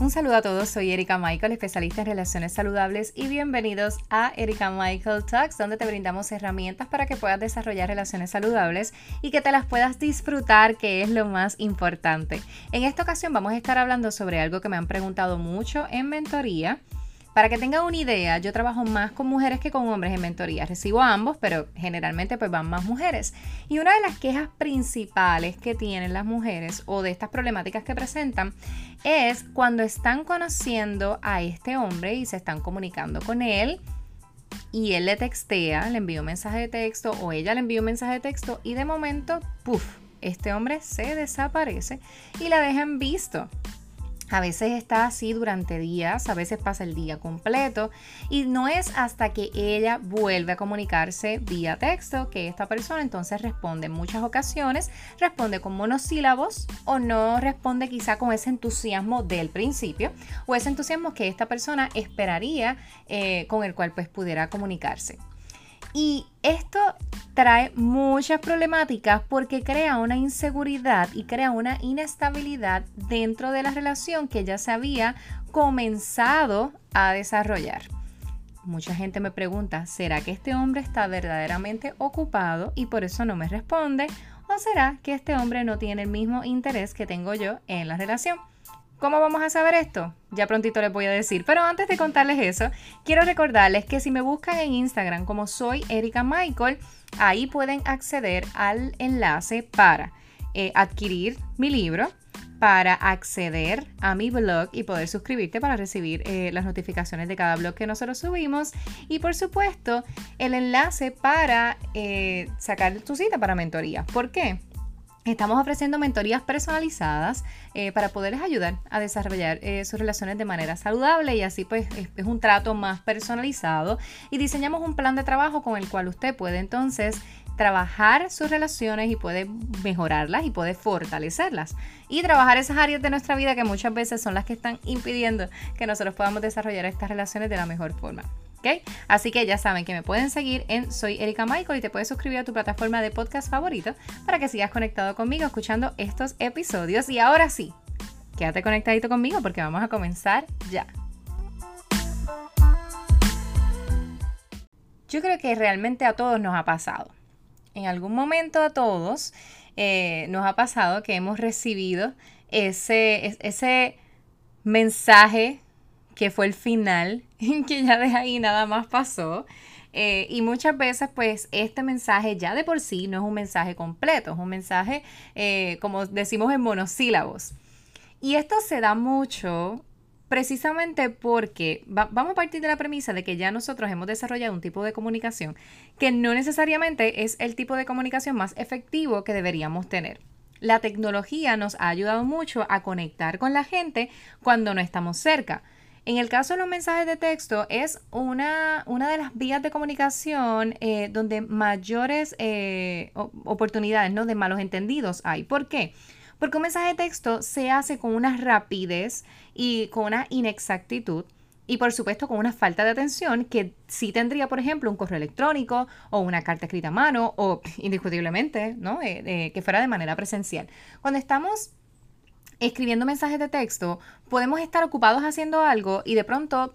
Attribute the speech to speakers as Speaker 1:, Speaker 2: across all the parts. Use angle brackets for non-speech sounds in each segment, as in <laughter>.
Speaker 1: Un saludo a todos, soy Erika Michael, especialista en relaciones saludables y bienvenidos a Erika Michael Talks, donde te brindamos herramientas para que puedas desarrollar relaciones saludables y que te las puedas disfrutar, que es lo más importante. En esta ocasión vamos a estar hablando sobre algo que me han preguntado mucho en mentoría para que tengan una idea, yo trabajo más con mujeres que con hombres en mentoría. Recibo a ambos, pero generalmente pues van más mujeres. Y una de las quejas principales que tienen las mujeres o de estas problemáticas que presentan es cuando están conociendo a este hombre y se están comunicando con él y él le textea, le envía un mensaje de texto o ella le envía un mensaje de texto y de momento, puff, este hombre se desaparece y la dejan visto. A veces está así durante días, a veces pasa el día completo y no es hasta que ella vuelve a comunicarse vía texto que esta persona entonces responde. En muchas ocasiones responde con monosílabos o no responde quizá con ese entusiasmo del principio o ese entusiasmo que esta persona esperaría eh, con el cual pues pudiera comunicarse. Y esto trae muchas problemáticas porque crea una inseguridad y crea una inestabilidad dentro de la relación que ya se había comenzado a desarrollar. Mucha gente me pregunta, ¿será que este hombre está verdaderamente ocupado y por eso no me responde? ¿O será que este hombre no tiene el mismo interés que tengo yo en la relación? ¿Cómo vamos a saber esto? Ya prontito les voy a decir. Pero antes de contarles eso, quiero recordarles que si me buscan en Instagram como soy Erika Michael, ahí pueden acceder al enlace para eh, adquirir mi libro, para acceder a mi blog y poder suscribirte para recibir eh, las notificaciones de cada blog que nosotros subimos. Y por supuesto, el enlace para eh, sacar tu cita para mentoría. ¿Por qué? Estamos ofreciendo mentorías personalizadas eh, para poderles ayudar a desarrollar eh, sus relaciones de manera saludable y así pues es, un trato más personalizado y diseñamos un plan de trabajo con el cual usted puede entonces trabajar sus relaciones y puede mejorarlas y puede fortalecerlas y trabajar esas áreas de nuestra vida que muchas veces son las que están impidiendo que nosotros podamos desarrollar estas relaciones de la mejor forma. Así que ya saben que me pueden seguir en Soy Erika Michael y te puedes suscribir a tu plataforma de podcast favorito para que sigas conectado conmigo escuchando estos episodios. Y ahora sí, quédate conectadito conmigo porque vamos a comenzar ya. Yo creo que realmente a todos nos ha pasado. En algún momento a todos eh, nos ha pasado que hemos recibido ese, ese mensaje que fue el final, <laughs> que ya de ahí nada más pasó. Eh, y muchas veces, pues, este mensaje ya de por sí no es un mensaje completo, es un mensaje, eh, como decimos en monosílabos. Y esto se da mucho precisamente porque vamos a partir de la premisa de que ya nosotros hemos desarrollado un tipo de comunicación que no necesariamente es el tipo de comunicación más efectivo que deberíamos tener. La tecnología nos ha ayudado mucho a conectar con la gente cuando no estamos cerca en el caso de los mensajes de texto, es una, una de las vías de comunicación eh, donde mayores eh, oportunidades ¿no? de malos entendidos hay. ¿Por qué? Porque un mensaje de texto se hace con una rapidez y con una inexactitud y por supuesto con una falta de atención que sí tendría, por ejemplo, un correo electrónico o una carta escrita a mano o <laughs> indiscutiblemente, ¿no? Eh, que fuera de manera presencial. Cuando estamos escribiendo mensajes de texto, podemos estar ocupados haciendo algo y de pronto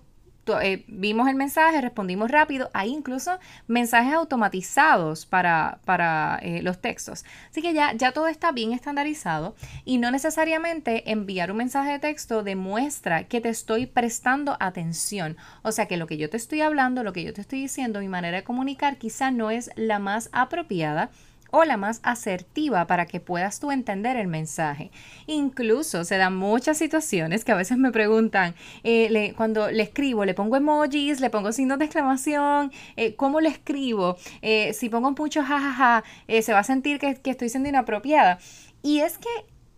Speaker 1: eh, vimos el mensaje, respondimos rápido. Hay incluso mensajes automatizados para, para eh, los textos. Así que ya, ya todo está bien estandarizado y no necesariamente enviar un mensaje de texto demuestra que te estoy prestando atención. O sea que lo que yo te estoy hablando, lo que yo te estoy diciendo, mi manera de comunicar quizá no es la más apropiada o la más asertiva para que puedas tú entender el mensaje. Incluso se dan muchas situaciones que a veces me preguntan, eh, cuando le escribo, le pongo emojis, le pongo signos de exclamación, eh, ¿cómo le escribo? Eh, si pongo mucho jajaja, se va a sentir que estoy siendo inapropiada. Y es que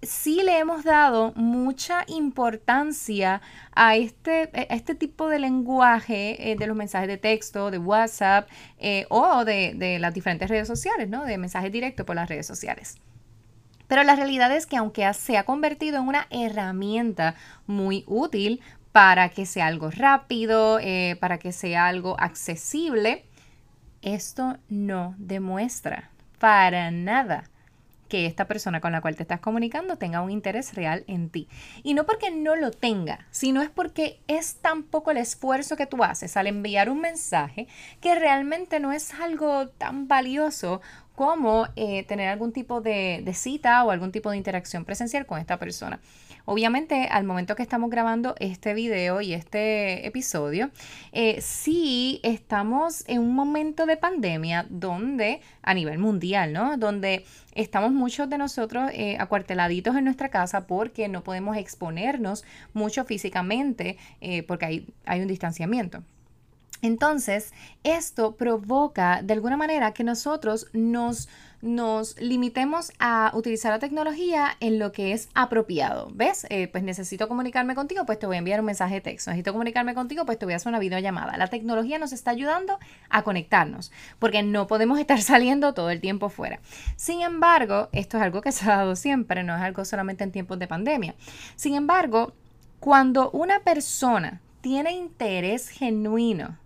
Speaker 1: sí le hemos dado mucha importancia a este, este tipo de lenguaje eh, de los mensajes de texto, de WhatsApp eh, o de, las diferentes redes sociales, ¿no? De mensajes directos por las redes sociales. Pero la realidad es que aunque se ha convertido en una herramienta muy útil para que sea algo rápido, eh, para que sea algo accesible, esto no demuestra para nada que esta persona con la cual te estás comunicando tenga un interés real en ti. Y no porque no lo tenga, sino es porque es tan poco el esfuerzo que tú haces al enviar un mensaje que realmente no es algo tan valioso como eh, tener algún tipo de, de cita o algún tipo de interacción presencial con esta persona. Obviamente, al momento que estamos grabando este video y este episodio, eh, sí estamos en un momento de pandemia donde, a nivel mundial, ¿no? Donde estamos muchos de nosotros eh, acuarteladitos en nuestra casa porque no podemos exponernos mucho físicamente eh, porque hay, hay un distanciamiento. Entonces, esto provoca de alguna manera que nosotros nos, nos limitemos a utilizar la tecnología en lo que es apropiado. ¿Ves? Eh, pues necesito comunicarme contigo, pues te voy a enviar un mensaje de texto. Necesito comunicarme contigo, pues te voy a hacer una videollamada. La tecnología nos está ayudando a conectarnos, porque no podemos <laughs> estar saliendo todo el tiempo fuera. Sin embargo, esto es algo que se ha dado siempre, no es algo solamente en tiempos de pandemia. Sin embargo, cuando una persona tiene interés genuino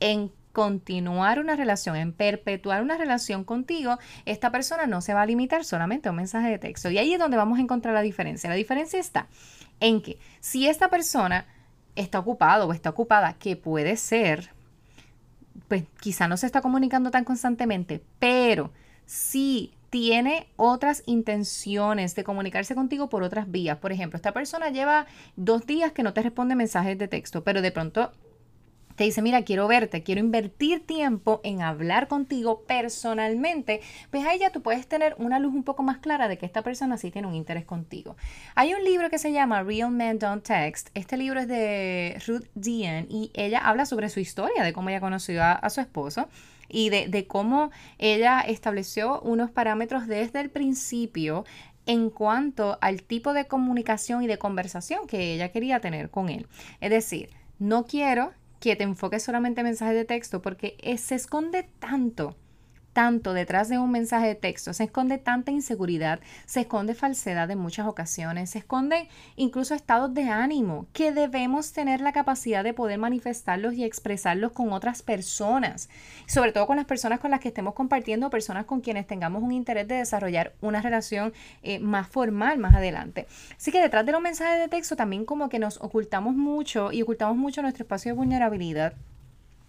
Speaker 1: en continuar una relación, en perpetuar una relación contigo, esta persona no se va a limitar solamente a un mensaje de texto. Y ahí es donde vamos a encontrar la diferencia. La diferencia está en que si esta persona está ocupado o está ocupada, que puede ser, pues quizá no se está comunicando tan constantemente, pero si tiene otras intenciones de comunicarse contigo por otras vías. Por ejemplo, esta persona lleva dos días que no te responde mensajes de texto, pero de pronto te dice, mira, quiero verte, quiero invertir tiempo en hablar contigo personalmente, pues ahí ya tú puedes tener una luz un poco más clara de que esta persona sí tiene un interés contigo. Hay un libro que se llama Real Men Don't Text. Este libro es de Ruth Dean y ella habla sobre su historia, de cómo ella conoció a, su esposo y de, de cómo ella estableció unos parámetros desde el principio en cuanto al tipo de comunicación y de conversación que ella quería tener con él. Es decir, no quiero que te enfoques solamente en mensajes de texto porque se esconde tanto tanto detrás de un mensaje de texto, se esconde tanta inseguridad, se esconde falsedad en muchas ocasiones, se esconden incluso estados de ánimo que debemos tener la capacidad de poder manifestarlos y expresarlos con otras personas, sobre todo con las personas con las que estemos compartiendo, personas con quienes tengamos un interés de desarrollar una relación eh, más formal más adelante. Así que detrás de los mensajes de texto también como que nos ocultamos mucho y ocultamos mucho nuestro espacio de vulnerabilidad.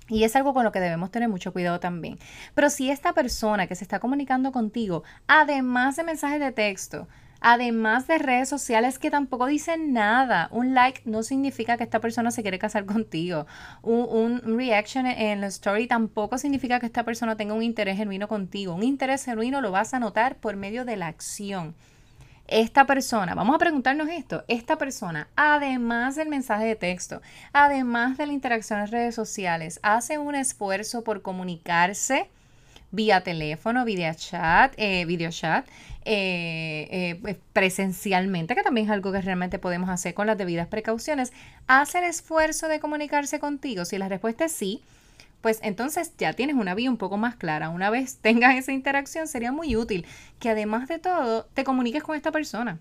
Speaker 1: Y es algo con lo que debemos tener mucho cuidado también. Pero si esta persona que se está comunicando contigo, además de mensajes de texto, además de redes sociales que tampoco dicen nada, un like no significa que esta persona se quiere casar contigo. Un, un reaction en la story tampoco significa que esta persona tenga un interés genuino contigo. Un interés genuino lo vas a notar por medio de la acción esta persona, vamos a preguntarnos esto, esta persona, además del mensaje de texto, además de la interacción en redes sociales, hace un esfuerzo por comunicarse vía teléfono, video chat, eh, video chat, eh, eh, pues, presencialmente, que también es algo que realmente podemos hacer con las debidas precauciones, hace el esfuerzo de comunicarse contigo. Si la respuesta es sí, pues entonces ya tienes una vía un poco más clara. Una vez <laughs> tengas esa interacción, sería muy útil que además de todo te comuniques con esta persona.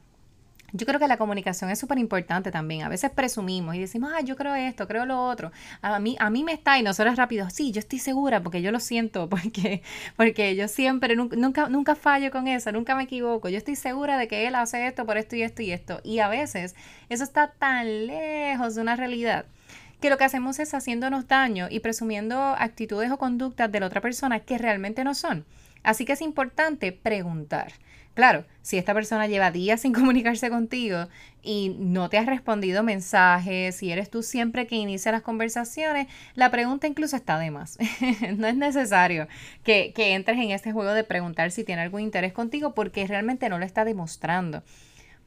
Speaker 1: Yo creo que la comunicación es súper importante también. A veces presumimos y decimos, ah, yo creo esto, creo lo otro. A mí, a mí me está y nosotros rápido, sí, yo estoy segura porque yo lo siento, <laughs> porque, porque yo siempre, nunca, nunca fallo con eso, nunca me equivoco. Yo estoy segura de que él hace esto por esto y esto y esto. Y a veces eso está tan lejos de una realidad que lo que hacemos es haciéndonos daño y presumiendo actitudes o conductas de la otra persona que realmente no son. Así que es importante preguntar. Claro, si esta persona lleva días <laughs> sin comunicarse contigo y no te has respondido mensajes, si eres tú siempre que inicia las conversaciones, la pregunta incluso está de más. <laughs> no es necesario que, que entres en este juego de preguntar si tiene algún interés contigo porque realmente no lo está demostrando.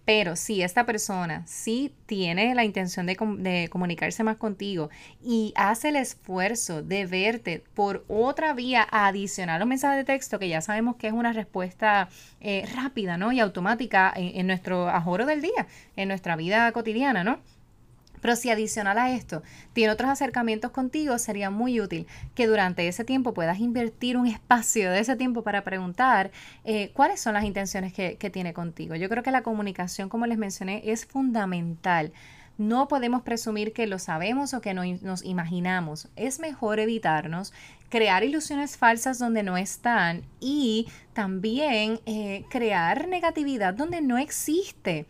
Speaker 1: Pero si esta persona sí tiene la intención de, comunicarse más contigo y hace el esfuerzo de verte por otra vía adicional a los mensajes de texto, que ya sabemos que es una respuesta eh, rápida ¿no? y automática en, en nuestro ajoro del día, en nuestra vida cotidiana, ¿no? Pero si adicional a esto tiene otros acercamientos contigo, sería muy útil que durante ese tiempo puedas invertir un espacio de ese tiempo para preguntar eh, cuáles son las intenciones que, tiene contigo. Yo creo que la comunicación, como les mencioné, es fundamental. No podemos presumir que lo sabemos o que no, nos imaginamos. Es mejor evitarnos crear ilusiones falsas donde no están y también eh, crear negatividad donde no existe.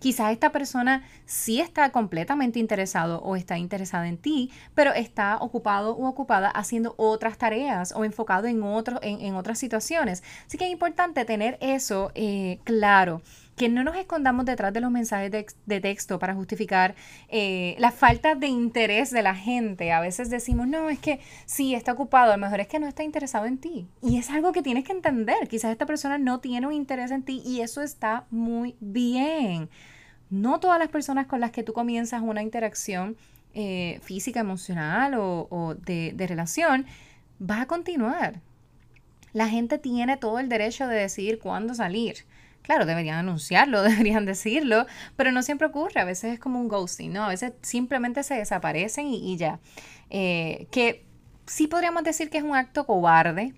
Speaker 1: Quizás esta persona sí está completamente interesado o está interesada en ti, pero está ocupado o ocupada haciendo otras tareas o enfocado en, en, otras situaciones. Así que es importante tener eso eh, claro que no nos escondamos detrás de los mensajes de, texto para justificar eh, la falta de interés de la gente. A veces decimos, no, es que sí, está ocupado, a lo mejor es que no está interesado en ti. Y es algo que tienes que entender. Quizás esta persona no tiene un interés en ti y eso está muy bien. No todas las personas con las que tú comienzas una interacción eh, física, emocional o, de, relación va a continuar. La gente tiene todo el derecho de decidir cuándo salir. Claro, deberían anunciarlo, <laughs> deberían decirlo, pero no siempre ocurre. A veces es como un ghosting, ¿no? A veces simplemente se desaparecen y, ya. Eh, que sí podríamos decir que es un acto cobarde,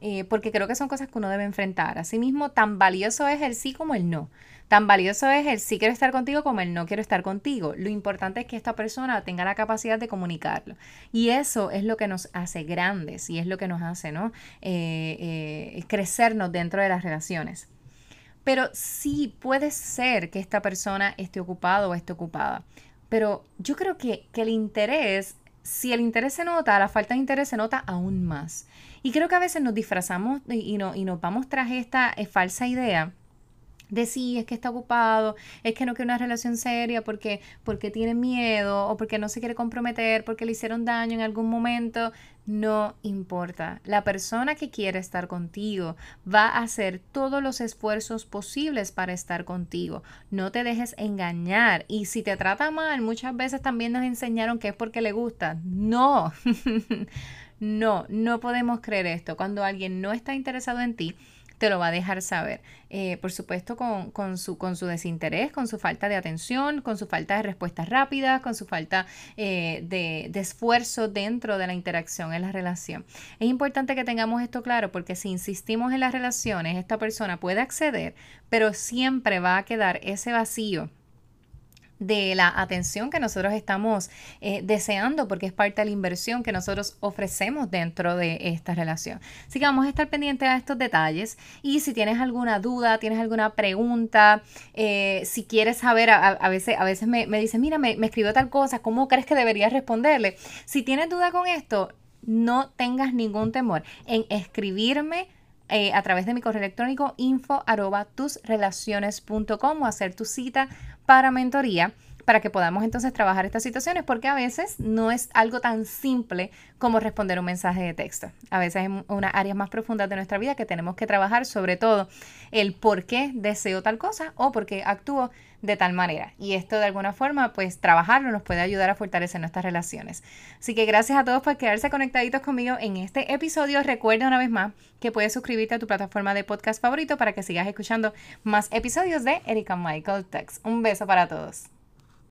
Speaker 1: eh, porque creo que son cosas que uno debe enfrentar. Asimismo, tan valioso es el sí como el no. Tan valioso es el sí quiero estar contigo como el no quiero estar contigo. Lo importante es que esta persona tenga la capacidad de comunicarlo. Y eso es lo que nos hace grandes y es lo que nos hace, ¿no? Eh, crecernos dentro de las relaciones. Pero sí puede ser que esta persona esté ocupado o esté ocupada. Pero yo creo que, el interés, si el interés se nota, la falta de interés se nota aún más. Y creo que a veces nos disfrazamos y, no, y nos vamos tras esta eh, falsa idea de es que está ocupado, es que no quiere una relación seria porque, porque tiene miedo o porque no se quiere comprometer, porque le hicieron daño en algún momento, no importa. La persona que quiere estar contigo va a hacer todos los esfuerzos posibles para estar contigo. No te dejes engañar. Y si te trata mal, muchas veces también nos enseñaron que es porque le gusta. No, <laughs> no, no podemos creer esto. Cuando alguien no está interesado en ti, te lo va a dejar saber. Eh, por supuesto, con, su, con su desinterés, con su falta de atención, con su falta de respuestas rápidas, con su falta eh, de, de esfuerzo dentro de la interacción en la relación. Es importante que tengamos esto claro porque si insistimos en las relaciones, esta persona puede acceder, pero siempre va a quedar ese vacío de la atención que nosotros estamos eh, deseando porque es parte de la inversión que nosotros ofrecemos dentro de esta relación. Así que vamos a estar pendientes a estos detalles y si tienes alguna duda, tienes alguna pregunta, eh, si quieres saber, a, veces, a veces me, me dicen, mira, me, me escribió tal cosa, ¿cómo crees que debería responderle? Si tienes duda con esto, no tengas ningún temor en escribirme eh, a través de mi correo electrónico info arroba o hacer tu cita para mentoría para que podamos entonces trabajar estas situaciones, porque a veces no es algo tan simple como responder un mensaje de texto. A veces hay unas áreas más profundas de nuestra vida que tenemos que trabajar, sobre todo el por qué deseo tal cosa o por qué actúo de tal manera. Y esto de alguna forma, pues trabajarlo nos puede ayudar a fortalecer nuestras relaciones. Así que gracias a todos por quedarse conectaditos conmigo en este episodio. Recuerda una vez más que puedes suscribirte a tu plataforma de podcast favorito para que sigas escuchando más episodios de Erika Michael Tex. Un beso para todos.